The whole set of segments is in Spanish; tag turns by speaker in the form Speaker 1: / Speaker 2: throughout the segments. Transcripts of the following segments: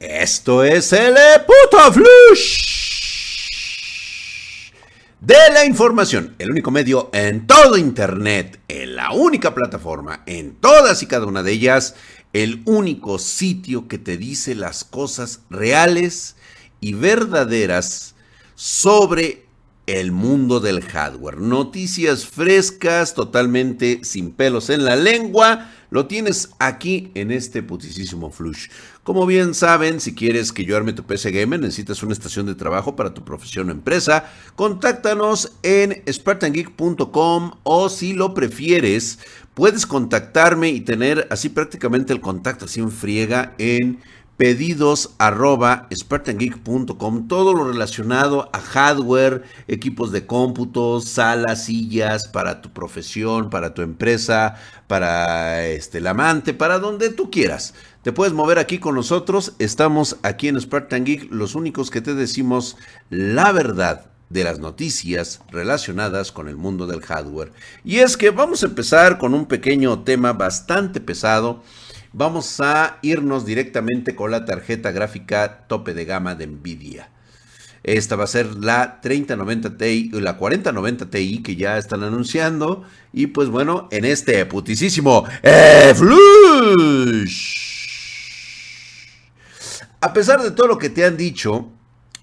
Speaker 1: Esto es el puto flush de la información, el único medio en todo Internet, en la única plataforma, en todas y cada una de ellas, el único sitio que te dice las cosas reales y verdaderas sobre el mundo del hardware. Noticias frescas, totalmente sin pelos en la lengua. Lo tienes aquí en este putisísimo flush. Como bien saben, si quieres que yo arme tu PC Gamer, necesitas una estación de trabajo para tu profesión o empresa, contáctanos en spartangeek.com o si lo prefieres, puedes contactarme y tener así prácticamente el contacto así en friega en pedidos arroba spartangeek.com, todo lo relacionado a hardware, equipos de cómputo, salas, sillas para tu profesión, para tu empresa, para este, el amante, para donde tú quieras. Te puedes mover aquí con nosotros, estamos aquí en Spartan Geek, los únicos que te decimos la verdad de las noticias relacionadas con el mundo del hardware. Y es que vamos a empezar con un pequeño tema bastante pesado Vamos a irnos directamente con la tarjeta gráfica tope de gama de Nvidia. Esta va a ser la 3090 Ti, la 4090 Ti que ya están anunciando. Y pues bueno, en este putisísimo Flush. A pesar de todo lo que te han dicho,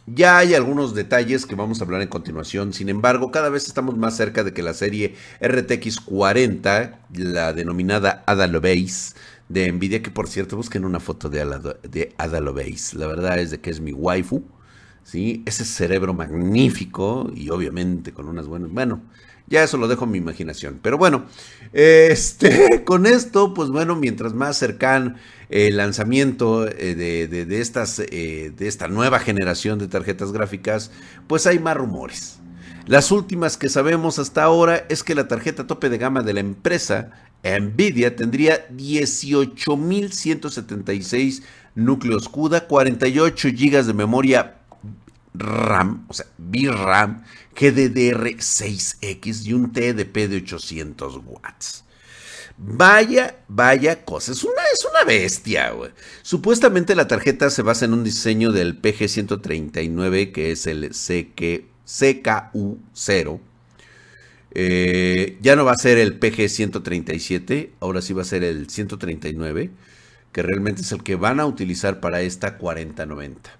Speaker 1: ya hay algunos detalles que vamos a hablar en continuación. Sin embargo, cada vez estamos más cerca de que la serie RTX 40, la denominada Ada Lovelace, de Nvidia, que por cierto, busquen una foto de, de Ada. La verdad es de que es mi waifu. ¿sí? Ese cerebro magnífico y obviamente con unas buenas... Bueno, ya eso lo dejo en mi imaginación. Pero bueno, este, con esto, pues bueno, mientras más cercano el lanzamiento eh, de, estas, eh, de esta nueva generación de tarjetas gráficas, pues hay más rumores. Las últimas que sabemos hasta ahora es que la tarjeta tope de gama de la empresa Nvidia tendría 18.176 núcleos CUDA, 48 GB de memoria RAM, o sea, VRAM, GDDR6X y un TDP de 800 watts. Vaya, vaya cosa. Es una, es una bestia, güey. Supuestamente la tarjeta se basa en un diseño del PG139, que es el CK, CKU0 eh, ya no va a ser el PG 137, ahora sí va a ser el 139, que realmente es el que van a utilizar para esta 4090.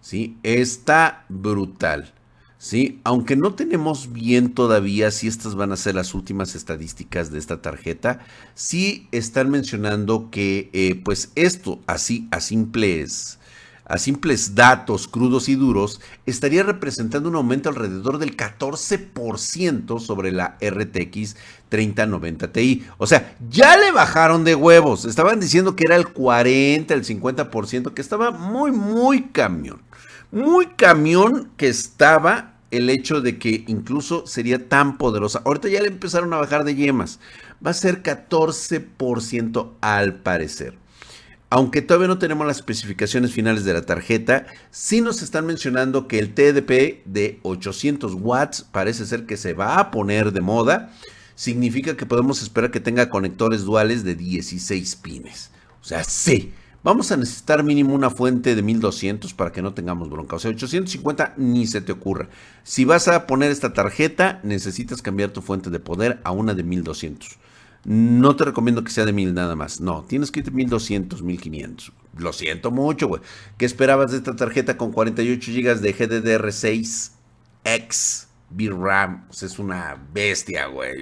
Speaker 1: ¿Sí? Está brutal. ¿Sí? Aunque no tenemos bien todavía si estas van a ser las últimas estadísticas de esta tarjeta, sí están mencionando que eh, pues esto así a simples a simples datos crudos y duros, estaría representando un aumento alrededor del 14% sobre la RTX 3090 Ti. O sea, ya le bajaron de huevos. Estaban diciendo que era el 40, el 50%, que estaba muy, muy camión. Muy camión que estaba el hecho de que incluso sería tan poderosa. Ahorita ya le empezaron a bajar de yemas. Va a ser 14% al parecer. Aunque todavía no tenemos las especificaciones finales de la tarjeta, sí nos están mencionando que el TDP de 800 watts parece ser que se va a poner de moda. Significa que podemos esperar que tenga conectores duales de 16 pines. O sea, sí. Vamos a necesitar mínimo una fuente de 1200 para que no tengamos bronca. O sea, 850 ni se te ocurra. Si vas a poner esta tarjeta, necesitas cambiar tu fuente de poder a una de 1200. No te recomiendo que sea de 1000 nada más. No, tienes que ir de 1200, 1500. Lo siento mucho, güey. ¿Qué esperabas de esta tarjeta con 48 GB de GDDR6X VRAM? O es una bestia, güey.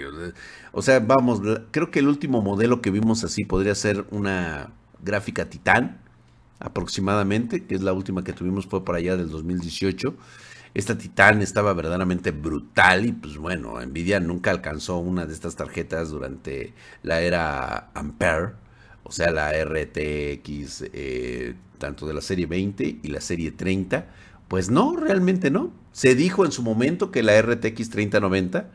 Speaker 1: O sea, vamos, creo que el último modelo que vimos así podría ser una gráfica Titan, aproximadamente, que es la última que tuvimos, fue por allá del 2018. Esta Titan estaba verdaderamente brutal y pues bueno, Nvidia nunca alcanzó una de estas tarjetas durante la era Ampere, o sea, la RTX eh, tanto de la serie 20 y la serie 30. Pues no, realmente no. Se dijo en su momento que la RTX 3090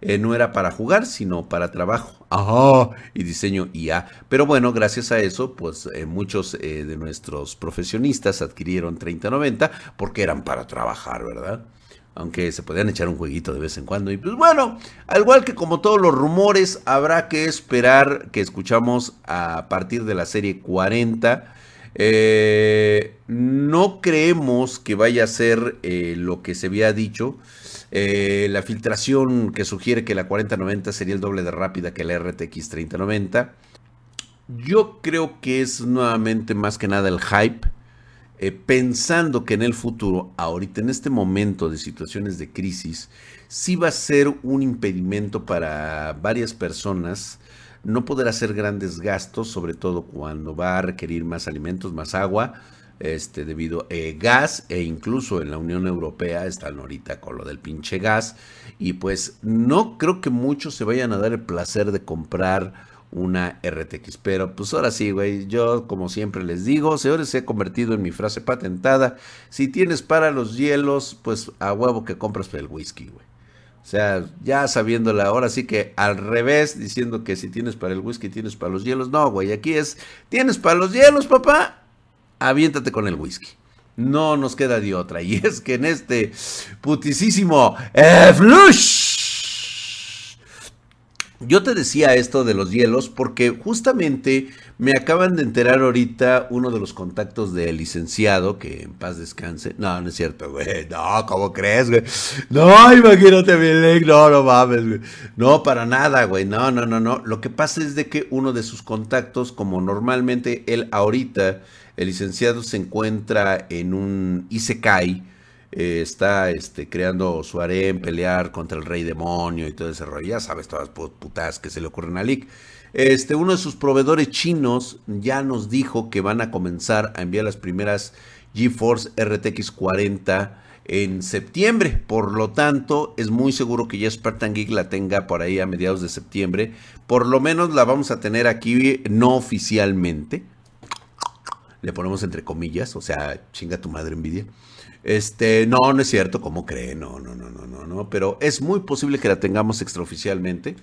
Speaker 1: eh, no era para jugar, sino para trabajo. Ajá, y diseño IA. Pero bueno, gracias a eso, pues eh, muchos eh, de nuestros profesionistas adquirieron 3090 porque eran para trabajar, ¿verdad? Aunque se podían echar un jueguito de vez en cuando. Y pues bueno, al igual que como todos los rumores, habrá que esperar que escuchamos a partir de la serie 40 Eh, no creemos que vaya a ser eh, lo que se había dicho. Eh, la filtración que sugiere que la 4090 sería el doble de rápida que la RTX 3090. Yo creo que es nuevamente más que nada el hype. pensando que en el futuro, ahorita en este momento de situaciones de crisis, sí va a ser un impedimento para varias personas no poder hacer grandes gastos, sobre todo cuando va a requerir más alimentos, más agua, este, debido eh, gas e incluso en la Unión Europea están ahorita con lo del pinche gas y pues no creo que muchos se vayan a dar el placer de comprar una RTX, pero pues ahora sí, güey, yo como siempre les digo, señores, se ha convertido en mi frase patentada, si tienes para los hielos, pues a huevo que compras el whisky, güey. O sea, ya sabiéndola, ahora sí que al revés, diciendo que si tienes para el whisky, tienes para los hielos. No, güey, aquí es, tienes para los hielos, papá, aviéntate con el whisky. No nos queda de otra. Y es que en este putisísimo eh, flush. Yo te decía esto de los hielos porque justamente me acaban de enterar ahorita uno de los contactos del licenciado, que en paz descanse. No, no es cierto, güey. No, ¿cómo crees, güey? No, imagínate, mi No, no mames, güey. No, para nada, güey. No, no, no, no. Lo que pasa es de que uno de sus contactos, como normalmente él ahorita, el licenciado se encuentra en un Isekai, eh, está este, creando su harem, pelear contra el rey demonio y todo ese rollo. Ya sabes todas las putas que se le ocurren a Lick. Este, uno de sus proveedores chinos ya nos dijo que van a comenzar a enviar las primeras GeForce RTX 40 en septiembre. Por lo tanto, es muy seguro que ya Spartan Geek la tenga por ahí a mediados de septiembre. Por lo menos la vamos a tener aquí no oficialmente. Le ponemos entre comillas, o sea, chinga tu madre envidia. Este, no, no es cierto, ¿cómo cree? No, no, no, no, no, no, pero es muy posible que la tengamos extraoficialmente.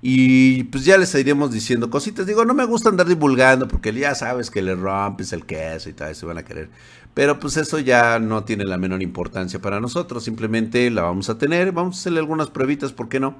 Speaker 1: Y pues ya les iremos diciendo cositas. Digo, no me gusta andar divulgando porque ya sabes que le rompes el queso y tal, se van a querer. Pero pues eso ya no tiene la menor importancia para nosotros. Simplemente la vamos a tener. Vamos a hacerle algunas pruebitas, ¿por qué no?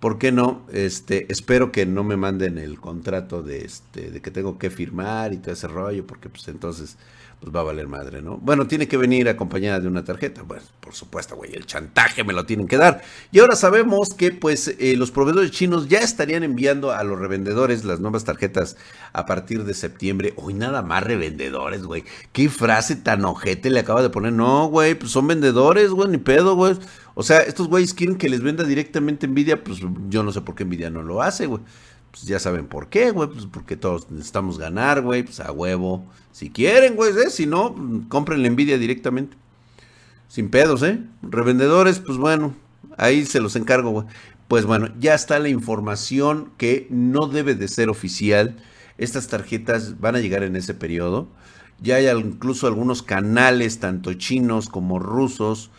Speaker 1: ¿Por qué no? Este, espero que no me manden el contrato de este, de que tengo que firmar y todo ese rollo, porque pues entonces pues va a valer madre, ¿no? Bueno, tiene que venir acompañada de una tarjeta. Bueno, por supuesto, güey, el chantaje me lo tienen que dar. Y ahora sabemos que, pues, eh, los proveedores chinos ya estarían enviando a los revendedores las nuevas tarjetas a partir de septiembre. Hoy nada más revendedores, güey. ¿Qué frase tan ojete le acaba de poner? No, güey, pues son vendedores, güey, ni pedo, güey. O sea, estos güeyes quieren que les venda directamente Nvidia, pues yo no sé por qué Nvidia no lo hace, güey pues ya saben por qué, güey, pues porque todos necesitamos ganar, güey, pues a huevo. Si quieren, güey, ¿eh? si no, compren la envidia directamente. Sin pedos, ¿eh? Revendedores, pues bueno, ahí se los encargo, güey. Pues bueno, ya está la información que no debe de ser oficial. Estas tarjetas van a llegar en ese periodo. Ya hay incluso algunos canales, tanto chinos como rusos,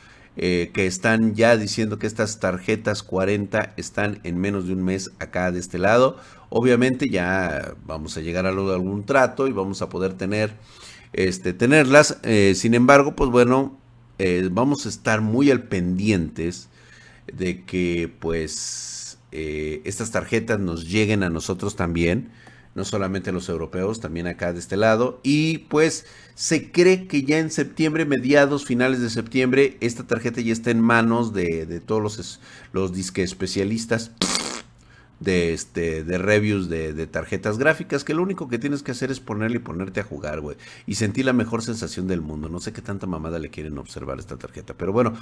Speaker 1: eh, que están ya diciendo que estas tarjetas 40 están en menos de un mes acá de este lado. Obviamente ya vamos a llegar a, algún trato y vamos a poder tener, este, tenerlas. Eh, sin embargo, pues bueno, eh, vamos a estar muy al pendientes de que pues estas tarjetas nos lleguen a nosotros también no solamente los europeos, también acá de este lado. Y pues se cree que ya en septiembre, mediados, finales de septiembre, esta tarjeta ya está en manos de, todos los, los disque especialistas de, este, de reviews de, tarjetas gráficas, que lo único que tienes que hacer es ponerle y ponerte a jugar, güey. Y sentir la mejor sensación del mundo. No sé qué tanta mamada le quieren observar esta tarjeta, pero bueno,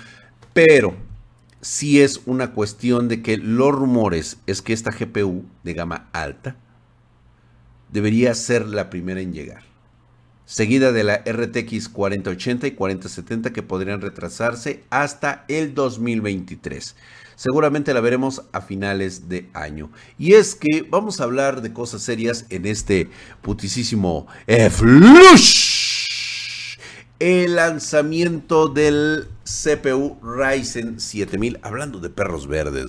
Speaker 1: pero si es una cuestión de que los rumores es que esta GPU de gama alta, debería ser la primera en llegar, seguida de la RTX 4080 y 4070 que podrían retrasarse hasta el 2023. Seguramente la veremos a finales de año. Y es que vamos a hablar de cosas serias en este putisísimo Flush. El lanzamiento del CPU Ryzen 7000. Hablando de perros verdes.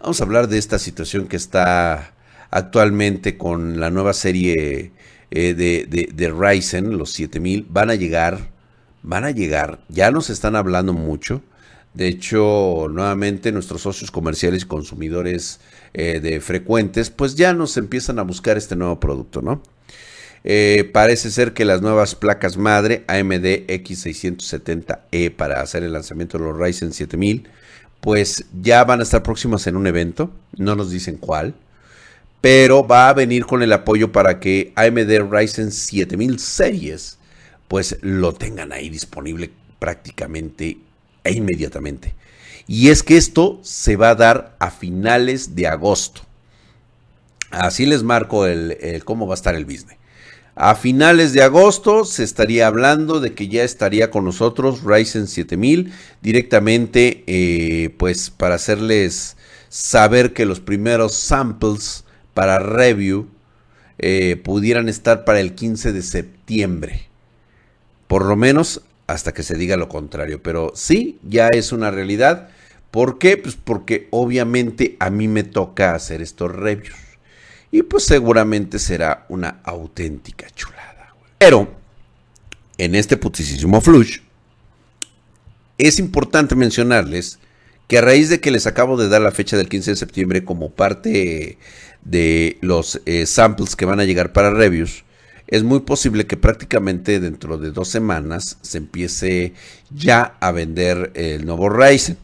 Speaker 1: Vamos a hablar de esta situación que está actualmente con la nueva serie eh, de, Ryzen, los 7000, van a llegar, van a llegar, ya nos están hablando mucho. De hecho, nuevamente nuestros socios comerciales y consumidores eh, de frecuentes, pues ya nos empiezan a buscar este nuevo producto, ¿no? Eh, parece ser que las nuevas placas madre AMD X670E para hacer el lanzamiento de los Ryzen 7000, pues ya van a estar próximas en un evento, no nos dicen cuál, pero va a venir con el apoyo para que AMD Ryzen 7000 series pues lo tengan ahí disponible prácticamente e inmediatamente. Y es que esto se va a dar a finales de agosto. Así les marco el, cómo va a estar el business. A finales de agosto se estaría hablando de que ya estaría con nosotros Ryzen 7000 directamente, eh, pues para hacerles saber que los primeros samples para review eh, pudieran estar para el 15 de septiembre. Por lo menos hasta que se diga lo contrario. Pero sí, ya es una realidad. ¿Por qué? Pues porque obviamente a mí me toca hacer estos reviews. Y pues seguramente será una auténtica chulada. Pero en este putisísimo flush es importante mencionarles que a raíz de que les acabo de dar la fecha del 15 de septiembre como parte de los eh, samples que van a llegar para reviews, es muy posible que prácticamente dentro de dos semanas se empiece ya a vender el nuevo Ryzen.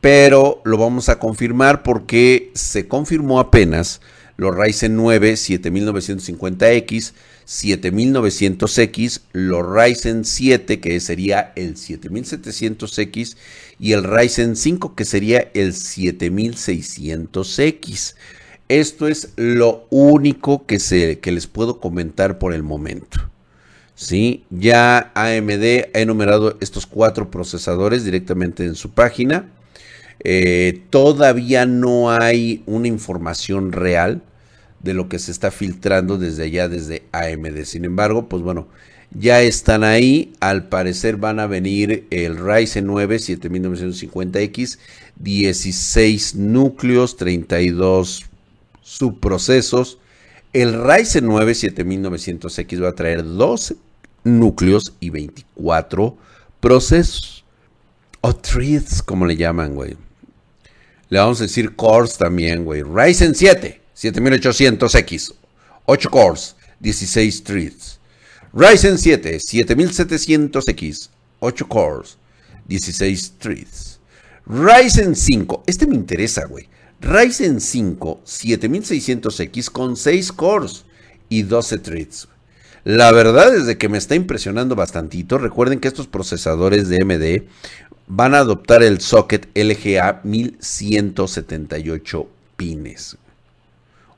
Speaker 1: Pero lo vamos a confirmar porque se confirmó apenas los Ryzen 9 7950X, 7900X, los Ryzen 7 que sería el 7700X y el Ryzen 5 que sería el 7600X. Esto es lo único que, se, que les puedo comentar por el momento. ¿Sí? Ya AMD ha enumerado estos cuatro procesadores directamente en su página. Eh, todavía no hay una información real de lo que se está filtrando desde allá, desde AMD. Sin embargo, pues bueno, ya están ahí. Al parecer van a venir el Ryzen 9 7950X, 16 núcleos, 32 subprocesos. El Ryzen 9 7900X va a traer 12 núcleos y 24 procesos. O threads, como le llaman, güey. Le vamos a decir cores también, güey. Ryzen 7, 7800X, 8 cores, 16 threads. Ryzen 7, 7700X, 8 cores, 16 threads. Ryzen 5, este me interesa, güey. Ryzen 5, 7600X con 6 cores y 12 threads. La verdad es de que me está impresionando bastantito. Recuerden que estos procesadores de AMD van a adoptar el socket LGA 1178 pines.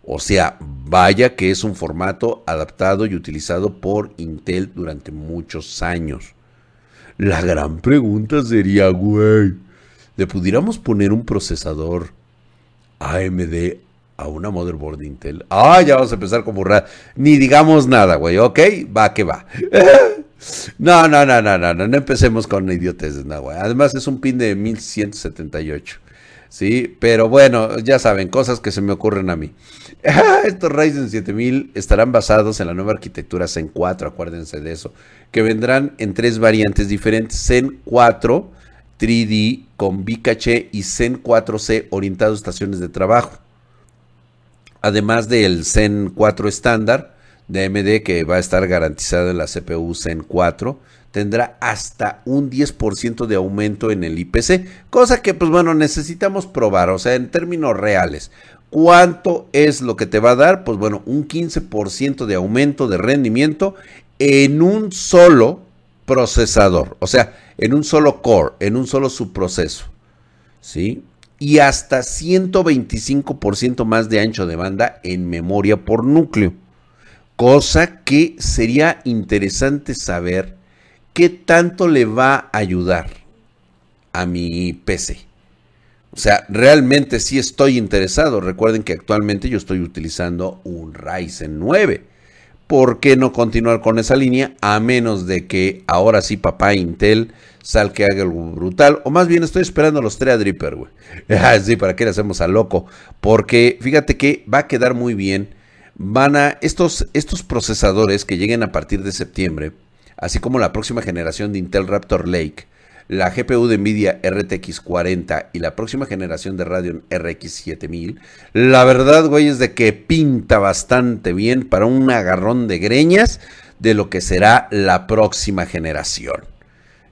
Speaker 1: O sea, vaya que es un formato adaptado y utilizado por Intel durante muchos años. La gran pregunta sería, güey, ¿le pudiéramos poner un procesador AMD a una motherboard Intel? Ah, ya vamos a empezar con burrada. Ni digamos nada, güey, ¿ok? Va que va. No, no, no, no, no, no, no empecemos con idiotes, no, güey. Además es un pin de 1178. Sí, pero bueno, ya saben, cosas que se me ocurren a mí. Estos Ryzen 7000 estarán basados en la nueva arquitectura Zen 4, acuérdense de eso, que vendrán en tres variantes diferentes, Zen 4 3D con Bicache y Zen 4C orientado a estaciones de trabajo. Además del Zen 4 estándar, de AMD que va a estar garantizado en la CPU Zen 4 tendrá hasta un 10% de aumento en el IPC, cosa que pues bueno necesitamos probar, o sea en términos reales. ¿Cuánto es lo que te va a dar? Pues bueno, un 15% de aumento de rendimiento en un solo procesador, o sea, en un solo core, en un solo subproceso. ¿Sí? Y hasta 125% más de ancho de banda en memoria por núcleo. Cosa que sería interesante saber qué tanto le va a ayudar a mi PC. O sea, realmente sí estoy interesado. Recuerden que actualmente yo estoy utilizando un Ryzen 9. ¿Por qué no continuar con esa línea? A menos de que ahora sí papá Intel sal que haga algo brutal. O más bien estoy esperando los Threadripper, güey. Ah, sí, ¿para qué le hacemos a loco? Porque fíjate que va a quedar muy bien van a estos, estos procesadores que lleguen a partir de septiembre, así como la próxima generación de Intel Raptor Lake, la GPU de Nvidia RTX 40 y la próxima generación de Radeon RX 7000, la verdad, güey, es de que pinta bastante bien para un agarrón de greñas de lo que será la próxima generación.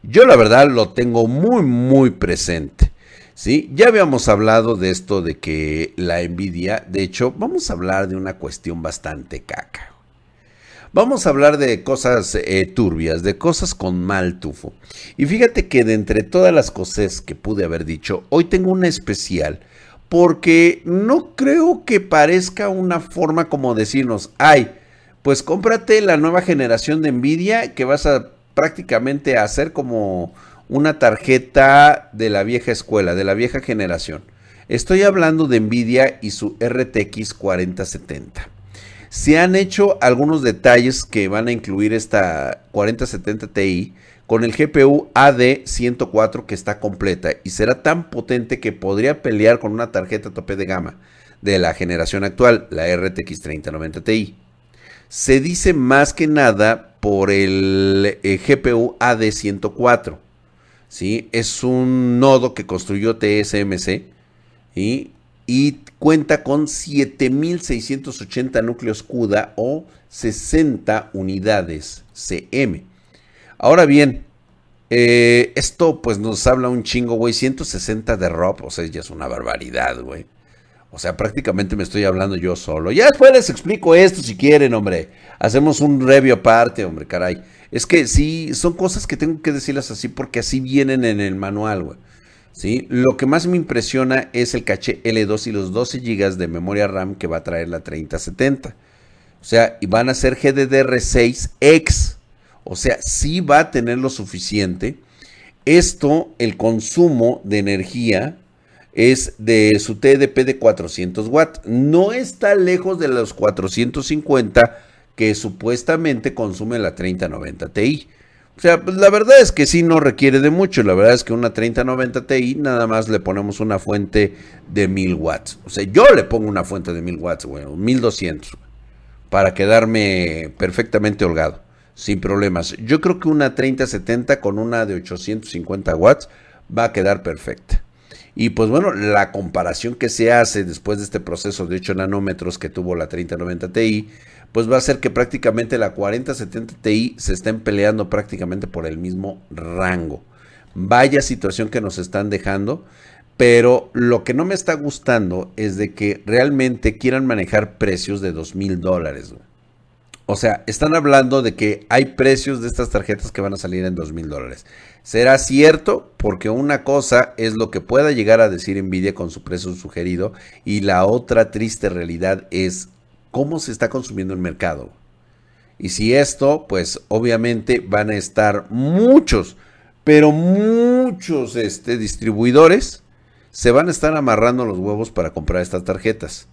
Speaker 1: Yo la verdad lo tengo muy, muy presente. ¿sí? Ya habíamos hablado de esto de que la Nvidia, de hecho, vamos a hablar de una cuestión bastante caca. Vamos a hablar de cosas eh, turbias, de cosas con mal tufo. Y fíjate que de entre todas las cosas que pude haber dicho, hoy tengo una especial porque no creo que parezca una forma como decirnos, ay, pues cómprate la nueva generación de Nvidia que vas a prácticamente hacer como una tarjeta de la vieja escuela, de la vieja generación. Estoy hablando de Nvidia y su RTX 4070. Se han hecho algunos detalles que van a incluir esta 4070 Ti con el GPU AD104 que está completa y será tan potente que podría pelear con una tarjeta tope de gama de la generación actual, la RTX 3090 Ti. Se dice más que nada por el eh, GPU AD104 ¿sí? Es un nodo que construyó TSMC y cuenta con 7680 núcleos CUDA o 60 unidades CM. Ahora bien, eh, esto pues nos habla un chingo, güey. 160 de ROP, o sea, ya es una barbaridad, güey. O sea, prácticamente me estoy hablando yo solo. Ya después les explico esto si quieren, hombre. Hacemos un review aparte, hombre, caray. Es que sí, son cosas que tengo que decirlas así porque así vienen en el manual, güey. ¿Sí? Lo que más me impresiona es el caché L2 y los 12 GB de memoria RAM que va a traer la 3070. O sea, y van a ser GDDR6X. O sea, sí va a tener lo suficiente. Esto, el consumo de energía es de su TDP de 400 watts. No está lejos de los 450 que supuestamente consume la 3090 Ti. O sea, pues, la verdad es que sí no requiere de mucho. La verdad es que una 3090 Ti nada más le ponemos una fuente de 1000 watts. O sea, yo le pongo una fuente de 1000 watts, güey, 1200, para quedarme perfectamente holgado, sin problemas. Yo creo que una 3070 con una de 850 watts va a quedar perfecta. Y pues bueno, la comparación que se hace después de este proceso de 8 nanómetros que tuvo la 3090 Ti pues va a ser que prácticamente la 4070 Ti se estén peleando prácticamente por el mismo rango. Vaya situación que nos están dejando, pero lo que no me está gustando es de que realmente quieran manejar precios de dos mil dólares. O sea, están hablando de que hay precios de estas tarjetas que van a salir en dos mil dólares. ¿Será cierto? Porque una cosa es lo que pueda llegar a decir Nvidia con su precio sugerido y la otra triste realidad es cómo se está consumiendo el mercado. Y si esto, pues obviamente van a estar muchos, pero muchos este, distribuidores se van a estar amarrando los huevos para comprar estas tarjetas.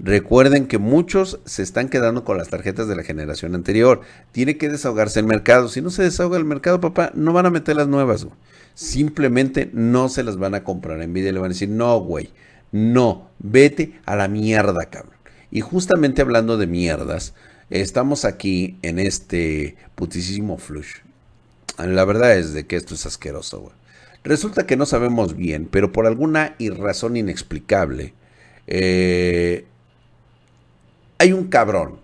Speaker 1: Recuerden que muchos se están quedando con las tarjetas de la generación anterior. Tiene que desahogarse el mercado. Si no se desahoga el mercado, papá, no van a meter las nuevas. Simplemente no se las van a comprar. Envidia le van a decir, no, güey, no, vete a la mierda, cabrón. Y justamente hablando de mierdas, estamos aquí en este putísimo flush. La verdad es de que esto es asqueroso. Resulta que no sabemos bien, pero por alguna razón inexplicable, eh, hay un cabrón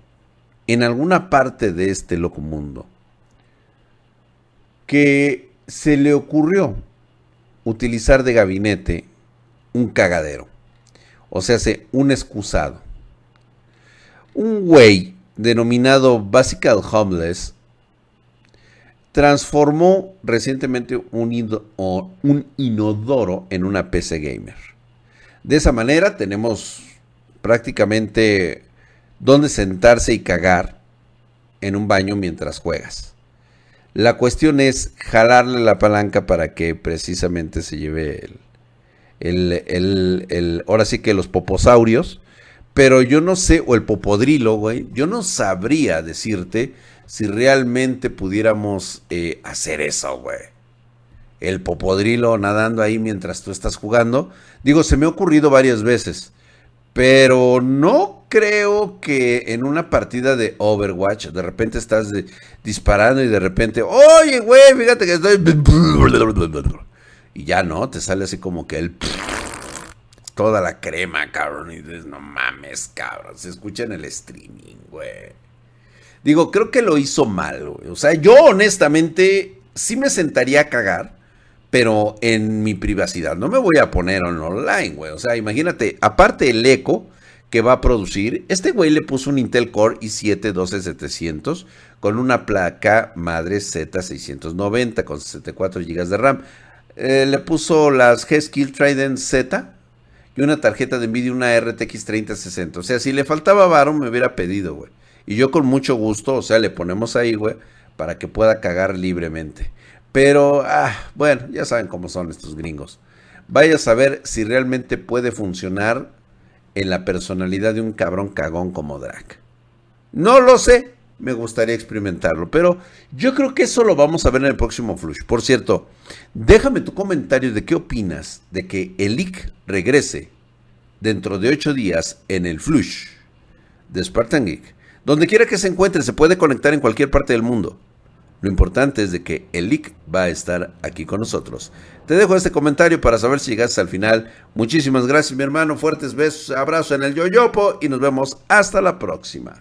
Speaker 1: en alguna parte de este loco mundo que se le ocurrió utilizar de gabinete un cagadero. O sea, un excusado un güey denominado Basical Homeless transformó recientemente un, inodoro en una PC gamer. De esa manera tenemos prácticamente donde sentarse y cagar en un baño mientras juegas. La cuestión es jalarle la palanca para que precisamente se lleve el, el, el ahora sí que los poposaurios pero yo no sé, o el popodrilo, güey, yo no sabría decirte si realmente pudiéramos eh, hacer eso, güey. El popodrilo nadando ahí mientras tú estás jugando. Digo, se me ha ocurrido varias veces, pero no creo que en una partida de Overwatch, de repente estás disparando y de repente, oye, güey, fíjate que estoy... Y ya no, te sale así como que el... Toda la crema, cabrón. Y dices, no mames, cabrón. Se escucha en el streaming, güey. Digo, creo que lo hizo mal, güey. O sea, yo honestamente sí me sentaría a cagar, pero en mi privacidad. No me voy a poner en online, güey. O sea, imagínate, aparte el eco que va a producir, este güey le puso un Intel Core i7 12700 con una placa madre Z690 con 64 GB de RAM. Eh, le puso las G-Skill Trident Z y una tarjeta de Nvidia, una RTX 3060. O sea, si le faltaba varo, me hubiera pedido, güey. Y yo con mucho gusto, o sea, le ponemos ahí, güey, para que pueda cagar libremente. Pero, ah, bueno, ya saben cómo son estos gringos. Vaya a saber si realmente puede funcionar en la personalidad de un cabrón cagón como Drac. No lo sé, me gustaría experimentarlo, pero yo creo que eso lo vamos a ver en el próximo Flush. Por cierto, déjame tu comentario de qué opinas de que el leak regrese dentro de ocho días en el Flush de Spartan Geek. Donde quiera que se encuentre, se puede conectar en cualquier parte del mundo. Lo importante es de que el leak va a estar aquí con nosotros. Te dejo este comentario para saber si llegaste al final. Muchísimas gracias, mi hermano. Fuertes besos, abrazos en el yoyopo y nos vemos hasta la próxima.